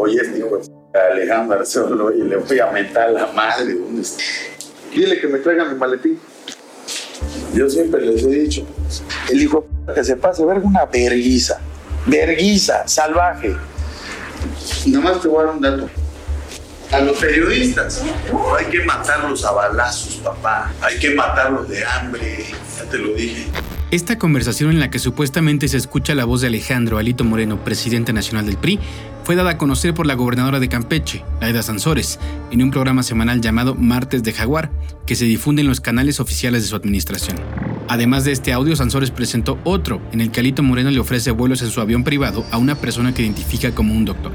Oye, este hijo de Alejandro Arcelo y le voy a mentar la madre. ¿dónde está? Dile que me traiga mi maletín. Yo siempre les he dicho, el hijo que se pase verga una verguiza, verguiza, salvaje. Nada más te voy a dar un dato. A los periodistas hay que matarlos a balazos, papá. Hay que matarlos de hambre. Ya te lo dije. Esta conversación en la que supuestamente se escucha la voz de Alejandro Alito Moreno, presidente nacional del PRI, fue dada a conocer por la gobernadora de Campeche, Laida Sansores, en un programa semanal llamado Martes de Jaguar, que se difunde en los canales oficiales de su administración. Además de este audio, Sansores presentó otro, en el que Alito Moreno le ofrece vuelos en su avión privado a una persona que identifica como un doctor.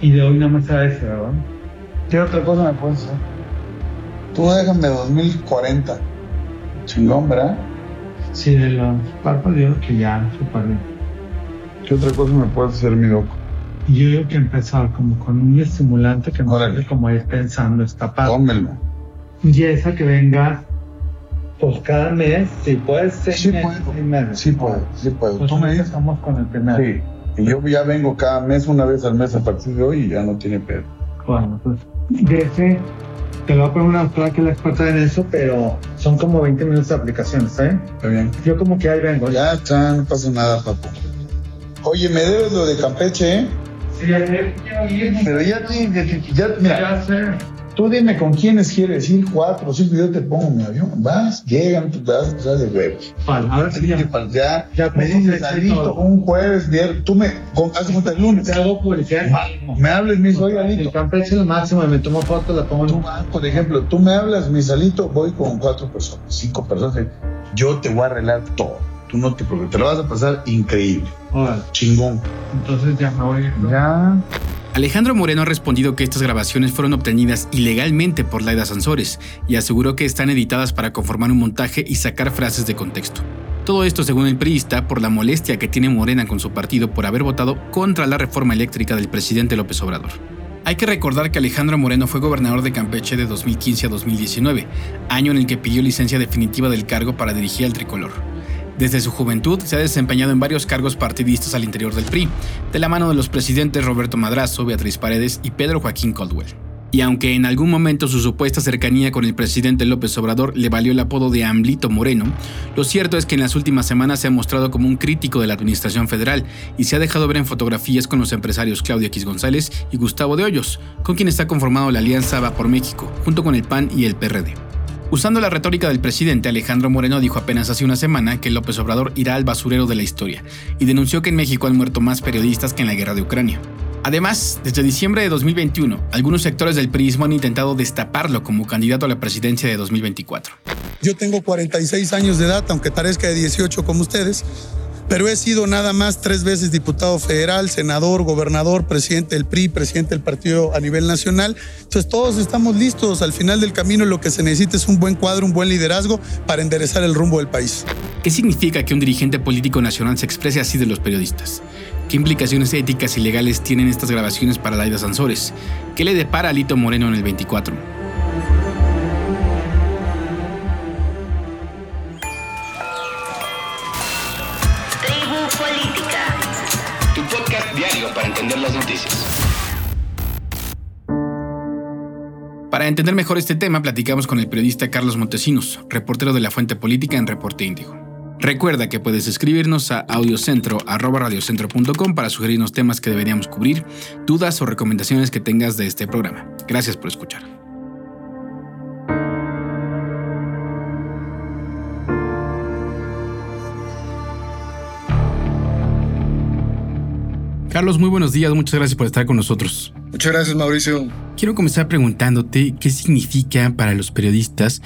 Y de hoy nada más sabes, ¿verdad? ¿Qué otra cosa me puedes hacer? Tú déjame 2040. Chingón, ¿verdad? Sí, de los parpadeos que ya superé. ¿Qué otra cosa me puedes hacer, mi loco? Y yo digo que empezar como con un estimulante que me hace como ir pensando esta parte. Tómelo. Y esa que venga, pues cada mes, si puedes ser Sí mes, puedo. seis meses. Sí puedo, sí puedo. Pues Tú me dices. empezamos con el primero. Sí. Y yo ya vengo cada mes, una vez al mes a partir de hoy y ya no tiene pedo. Bueno, pues de ese, te lo voy a poner una doctora que es la experta en eso, pero son como 20 minutos de aplicación, ¿está bien? Está bien. Yo como que ahí vengo. Ya está, no pasa nada, papu. Oye, me debes lo de Campeche, ¿eh? Pero ya, te- ya, mira, tú dime con quiénes quieres ir, cuatro o cinco, yo te pongo mi avión. Vas, llegan, tú te vas a de huevos. Sí ya. Ya, Ya me dices, todo. un jueves, viernes, tú me, con, haz de cuenta el lunes. Te hago publicidad. Me hables, mi soy El Alito. Campeche es lo máximo, me tomo fotos, la pongo en un por ejemplo, tú me hablas, mi salito, voy con cuatro personas, cinco personas. Yo te voy a arreglar todo. Tú no te preocupes, te lo vas a pasar increíble. Órale, Chingón. entonces ya me voy. ¿no? Ya. Alejandro Moreno ha respondido que estas grabaciones fueron obtenidas ilegalmente por Laida Sansores y aseguró que están editadas para conformar un montaje y sacar frases de contexto. Todo esto, según el priista, por la molestia que tiene Morena con su partido por haber votado contra la reforma eléctrica del presidente López Obrador. Hay que recordar que Alejandro Moreno fue gobernador de Campeche de 2015 a 2019, año en el que pidió licencia definitiva del cargo para dirigir al tricolor. Desde su juventud se ha desempeñado en varios cargos partidistas al interior del PRI, de la mano de los presidentes Roberto Madrazo, Beatriz Paredes y Pedro Joaquín Caldwell. Y aunque en algún momento su supuesta cercanía con el presidente López Obrador le valió el apodo de Amblito Moreno, lo cierto es que en las últimas semanas se ha mostrado como un crítico de la administración federal y se ha dejado ver en fotografías con los empresarios Claudio X González y Gustavo de Hoyos, con quien está conformado la Alianza Va por México, junto con el PAN y el PRD. Usando la retórica del presidente, Alejandro Moreno dijo apenas hace una semana que López Obrador irá al basurero de la historia y denunció que en México han muerto más periodistas que en la guerra de Ucrania. Además, desde diciembre de 2021, algunos sectores del PRIismo han intentado destaparlo como candidato a la presidencia de 2024. Yo tengo 46 años de edad, aunque parezca de 18 como ustedes, pero he sido nada más tres veces diputado federal, senador, gobernador, presidente del PRI, presidente del partido a nivel nacional. Entonces todos estamos listos. Al final del camino lo que se necesita es un buen cuadro, un buen liderazgo para enderezar el rumbo del país. ¿Qué significa que un dirigente político nacional se exprese así de los periodistas? ¿Qué implicaciones éticas y legales tienen estas grabaciones para Laida Sansores? ¿Qué le depara a Lito Moreno en el 24? Para entender mejor este tema, platicamos con el periodista Carlos Montesinos, reportero de la Fuente Política en Reporte Índigo. Recuerda que puedes escribirnos a audiocentro.radiocentro.com para sugerirnos temas que deberíamos cubrir, dudas o recomendaciones que tengas de este programa. Gracias por escuchar. Carlos, muy buenos días, muchas gracias por estar con nosotros. Muchas gracias, Mauricio. Quiero comenzar preguntándote qué significa para los periodistas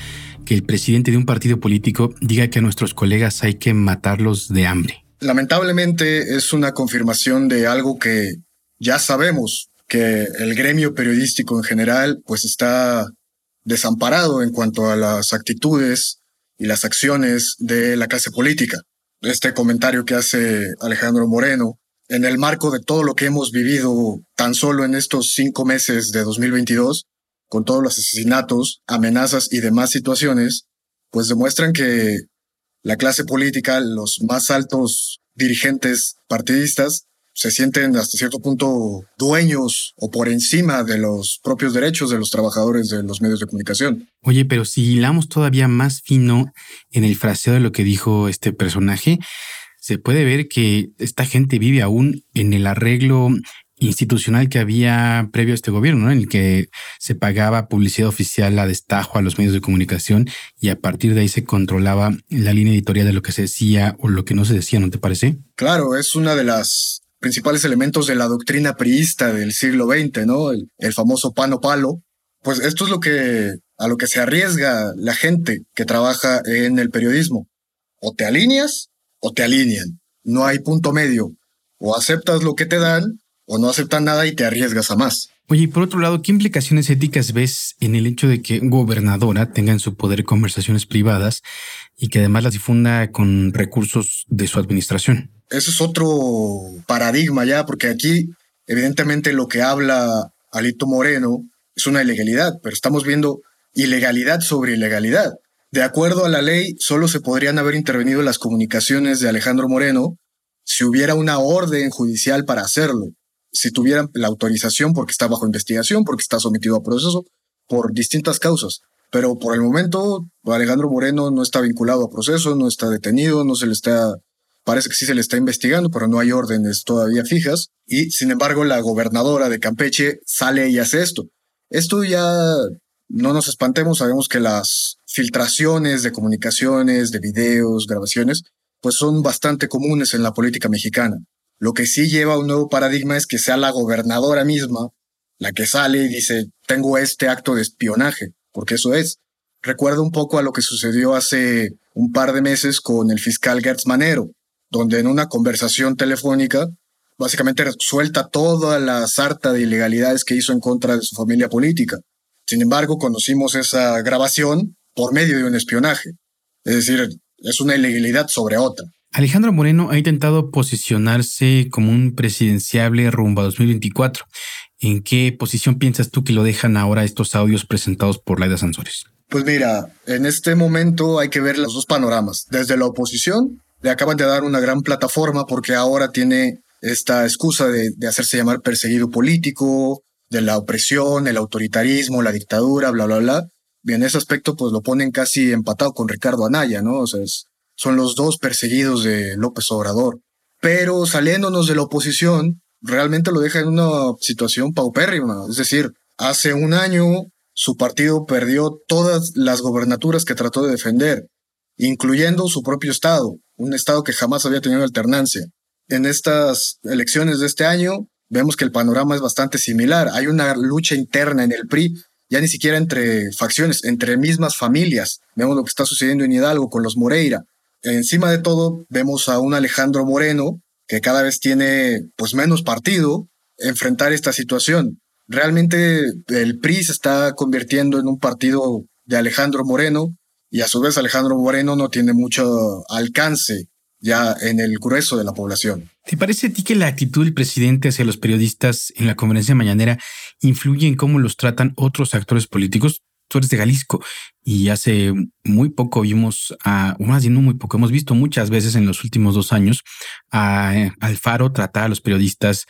que el presidente de un partido político diga que a nuestros colegas hay que matarlos de hambre. Lamentablemente es una confirmación de algo que ya sabemos, que el gremio periodístico en general pues está desamparado en cuanto a las actitudes y las acciones de la clase política. Este comentario que hace Alejandro Moreno en el marco de todo lo que hemos vivido tan solo en estos cinco meses de 2022, con todos los asesinatos, amenazas y demás situaciones, pues demuestran que la clase política, los más altos dirigentes partidistas, se sienten hasta cierto punto dueños o por encima de los propios derechos de los trabajadores de los medios de comunicación. Oye, pero si hilamos todavía más fino en el fraseo de lo que dijo este personaje, se puede ver que esta gente vive aún en el arreglo institucional que había previo a este gobierno, en el que se pagaba publicidad oficial a destajo a los medios de comunicación y a partir de ahí se controlaba la línea editorial de lo que se decía o lo que no se decía, ¿no te parece? Claro, es una de las principales elementos de la doctrina priista del siglo XX, ¿no? El, el famoso pano palo. Pues esto es lo que a lo que se arriesga la gente que trabaja en el periodismo. O te alineas o te alinean. No hay punto medio. O aceptas lo que te dan o no aceptas nada y te arriesgas a más. Oye, y por otro lado, ¿qué implicaciones éticas ves en el hecho de que gobernadora tenga en su poder conversaciones privadas y que además las difunda con recursos de su administración? Eso es otro paradigma ya, porque aquí evidentemente lo que habla Alito Moreno es una ilegalidad, pero estamos viendo ilegalidad sobre ilegalidad. De acuerdo a la ley, solo se podrían haber intervenido las comunicaciones de Alejandro Moreno si hubiera una orden judicial para hacerlo, si tuvieran la autorización porque está bajo investigación, porque está sometido a proceso, por distintas causas. Pero por el momento, Alejandro Moreno no está vinculado a proceso, no está detenido, no se le está, parece que sí se le está investigando, pero no hay órdenes todavía fijas. Y sin embargo, la gobernadora de Campeche sale y hace esto. Esto ya no nos espantemos, sabemos que las filtraciones de comunicaciones, de videos, grabaciones, pues son bastante comunes en la política mexicana. Lo que sí lleva a un nuevo paradigma es que sea la gobernadora misma la que sale y dice, tengo este acto de espionaje, porque eso es. Recuerdo un poco a lo que sucedió hace un par de meses con el fiscal Gertz Manero, donde en una conversación telefónica básicamente suelta toda la sarta de ilegalidades que hizo en contra de su familia política. Sin embargo, conocimos esa grabación por medio de un espionaje. Es decir, es una ilegalidad sobre otra. Alejandro Moreno ha intentado posicionarse como un presidenciable rumbo a 2024. ¿En qué posición piensas tú que lo dejan ahora estos audios presentados por Laida Sansores? Pues mira, en este momento hay que ver los dos panoramas. Desde la oposición, le acaban de dar una gran plataforma porque ahora tiene esta excusa de, de hacerse llamar perseguido político, de la opresión, el autoritarismo, la dictadura, bla, bla, bla. Y en ese aspecto, pues lo ponen casi empatado con Ricardo Anaya, ¿no? O sea, son los dos perseguidos de López Obrador. Pero saliéndonos de la oposición, realmente lo deja en una situación paupérrima. Es decir, hace un año su partido perdió todas las gobernaturas que trató de defender, incluyendo su propio estado, un estado que jamás había tenido alternancia. En estas elecciones de este año, vemos que el panorama es bastante similar. Hay una lucha interna en el PRI, ya ni siquiera entre facciones, entre mismas familias. Vemos lo que está sucediendo en Hidalgo con los Moreira. Encima de todo, vemos a un Alejandro Moreno que cada vez tiene pues menos partido enfrentar esta situación. Realmente el PRI se está convirtiendo en un partido de Alejandro Moreno y a su vez Alejandro Moreno no tiene mucho alcance ya en el grueso de la población. ¿Te parece a ti que la actitud del presidente hacia los periodistas en la conferencia mañanera influye en cómo los tratan otros actores políticos? Tú eres de Jalisco y hace muy poco vimos a, más bien no muy poco, hemos visto muchas veces en los últimos dos años a Alfaro tratar a los periodistas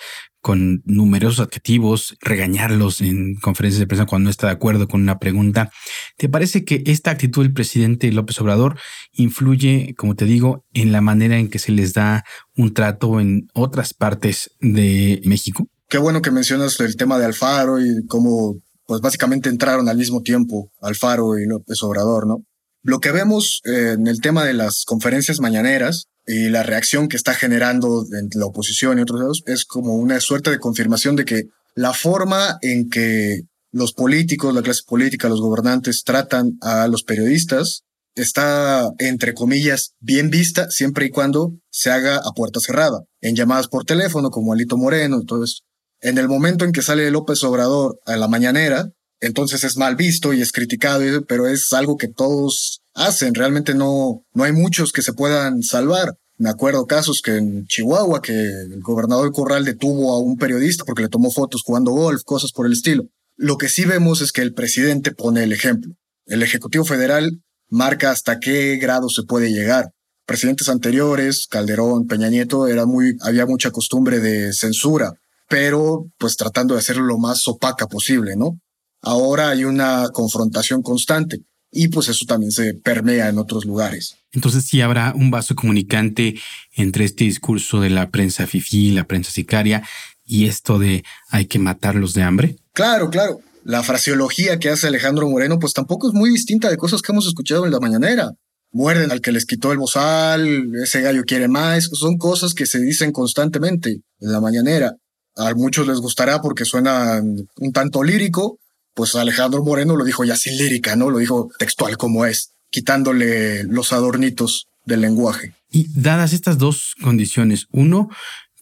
con numerosos adjetivos, regañarlos en conferencias de prensa cuando no está de acuerdo con una pregunta. ¿Te parece que esta actitud del presidente López Obrador influye, como te digo, en la manera en que se les da un trato en otras partes de México? Qué bueno que mencionas el tema de Alfaro y cómo, pues básicamente entraron al mismo tiempo Alfaro y López Obrador, ¿no? Lo que vemos eh, en el tema de las conferencias mañaneras y la reacción que está generando en la oposición y otros lados es como una suerte de confirmación de que la forma en que los políticos, la clase política, los gobernantes tratan a los periodistas está, entre comillas, bien vista siempre y cuando se haga a puerta cerrada, en llamadas por teléfono como Alito Moreno, entonces, en el momento en que sale López Obrador a la mañanera, entonces es mal visto y es criticado, pero es algo que todos hacen. Realmente no, no hay muchos que se puedan salvar. Me acuerdo casos que en Chihuahua, que el gobernador Corral detuvo a un periodista porque le tomó fotos jugando golf, cosas por el estilo. Lo que sí vemos es que el presidente pone el ejemplo. El Ejecutivo Federal marca hasta qué grado se puede llegar. Presidentes anteriores, Calderón, Peña Nieto, era muy, había mucha costumbre de censura, pero pues tratando de hacerlo lo más opaca posible, ¿no? Ahora hay una confrontación constante y pues eso también se permea en otros lugares. Entonces sí habrá un vaso comunicante entre este discurso de la prensa fifí, la prensa sicaria y esto de hay que matarlos de hambre. Claro, claro. La fraseología que hace Alejandro Moreno pues tampoco es muy distinta de cosas que hemos escuchado en la mañanera. Muerden al que les quitó el bozal, ese gallo quiere más, son cosas que se dicen constantemente en la mañanera. A muchos les gustará porque suenan un tanto lírico, pues Alejandro Moreno lo dijo ya sin lírica, ¿no? Lo dijo textual como es, quitándole los adornitos del lenguaje. Y dadas estas dos condiciones, uno,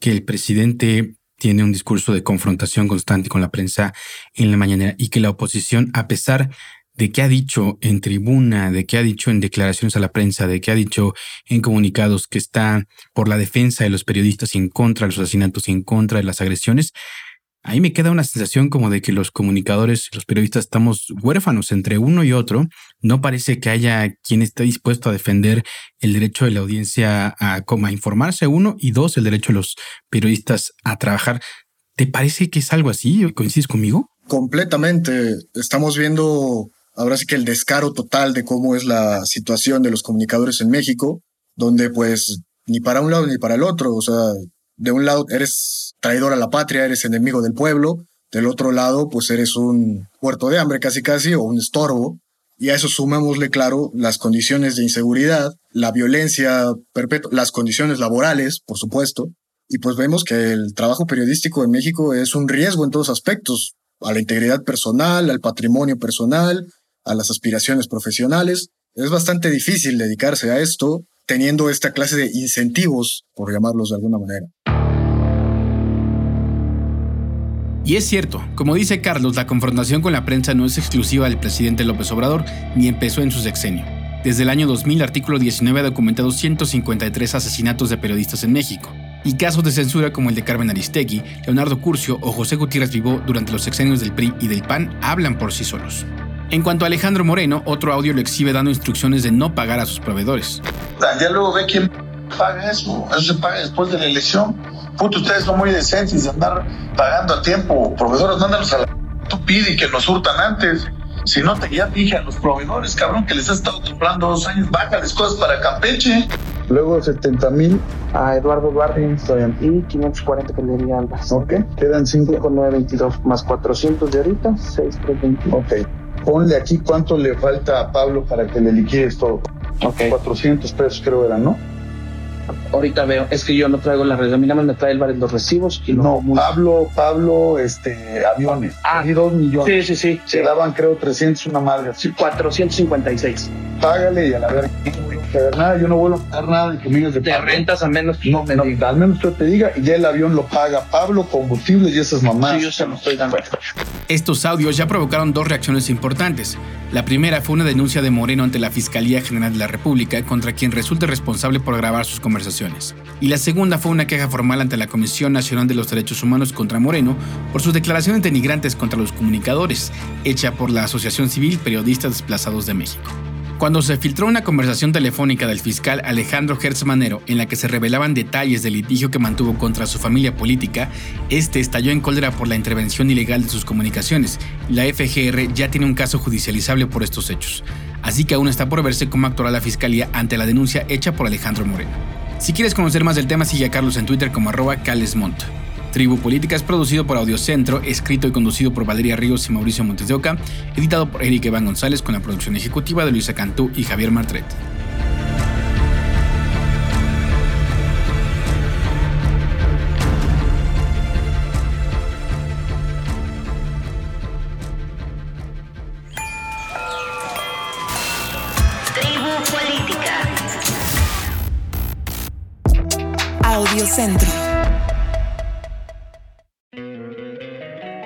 que el presidente tiene un discurso de confrontación constante con la prensa en la mañana y que la oposición, a pesar de que ha dicho en tribuna, de que ha dicho en declaraciones a la prensa, de que ha dicho en comunicados que está por la defensa de los periodistas y en contra de los asesinatos y en contra de las agresiones, Ahí me queda una sensación como de que los comunicadores, los periodistas estamos huérfanos entre uno y otro. No parece que haya quien esté dispuesto a defender el derecho de la audiencia a, a informarse, uno, y dos, el derecho de los periodistas a trabajar. ¿Te parece que es algo así? ¿Coincides conmigo? Completamente. Estamos viendo ahora sí que el descaro total de cómo es la situación de los comunicadores en México, donde pues ni para un lado ni para el otro, o sea, de un lado eres traidor a la patria, eres enemigo del pueblo, del otro lado pues eres un puerto de hambre casi casi o un estorbo. Y a eso sumémosle, claro, las condiciones de inseguridad, la violencia perpetua, las condiciones laborales, por supuesto. Y pues vemos que el trabajo periodístico en México es un riesgo en todos aspectos, a la integridad personal, al patrimonio personal, a las aspiraciones profesionales. Es bastante difícil dedicarse a esto teniendo esta clase de incentivos, por llamarlos de alguna manera. Y es cierto, como dice Carlos, la confrontación con la prensa no es exclusiva del presidente López Obrador, ni empezó en su sexenio. Desde el año 2000, artículo 19 ha documentado 153 asesinatos de periodistas en México, y casos de censura como el de Carmen Aristegui, Leonardo Curcio o José Gutiérrez Vivó durante los sexenios del PRI y del PAN hablan por sí solos. En cuanto a Alejandro Moreno, otro audio lo exhibe dando instrucciones de no pagar a sus proveedores. Ya luego ve quién paga eso, eso se paga después de la elección puto, ustedes son muy decentes de andar pagando a tiempo. Proveedores, mándalos a la. Tú pide que nos hurtan antes. Si no, te, ya dije a los proveedores, cabrón, que les has estado comprando dos años, bájales cosas para Campeche. Luego 70 mil. A Eduardo Barri y 540 que le di Albas. Ok, quedan 5. Con 922 más 400 de ahorita, 6320. Ok. Ponle aquí cuánto le falta a Pablo para que le liquides todo. Ok. 400 pesos creo era, ¿no? Ahorita veo, es que yo no traigo la red, a mí nada más me trae el bar los recibos y No, Pablo, Pablo, este, aviones. Ah, y dos millones. Sí, sí, sí. Se daban, creo, 300 una madre. Sí, 456. Págale y a la verga. Nada, yo no vuelvo a pagar nada de que me digas de Te pago. rentas a menos. No, no, al menos yo te diga, y ya el avión lo paga Pablo, combustibles y esas mamás. Sí, yo se lo estoy dando. Estos audios ya provocaron dos reacciones importantes. La primera fue una denuncia de Moreno ante la Fiscalía General de la República contra quien resulte responsable por grabar sus conversaciones. Y la segunda fue una queja formal ante la Comisión Nacional de los Derechos Humanos contra Moreno por sus declaraciones denigrantes contra los comunicadores, hecha por la Asociación Civil Periodistas Desplazados de México. Cuando se filtró una conversación telefónica del fiscal Alejandro Hertz Manero en la que se revelaban detalles del litigio que mantuvo contra su familia política, este estalló en cólera por la intervención ilegal de sus comunicaciones la FGR ya tiene un caso judicializable por estos hechos. Así que aún está por verse cómo actuará la fiscalía ante la denuncia hecha por Alejandro Moreno. Si quieres conocer más del tema, sigue a Carlos en Twitter como arroba calesmont. Tribu Política es producido por Audiocentro, escrito y conducido por Valeria Ríos y Mauricio Montes de Oca, editado por Eric Evan González con la producción ejecutiva de Luisa Cantú y Javier Martret.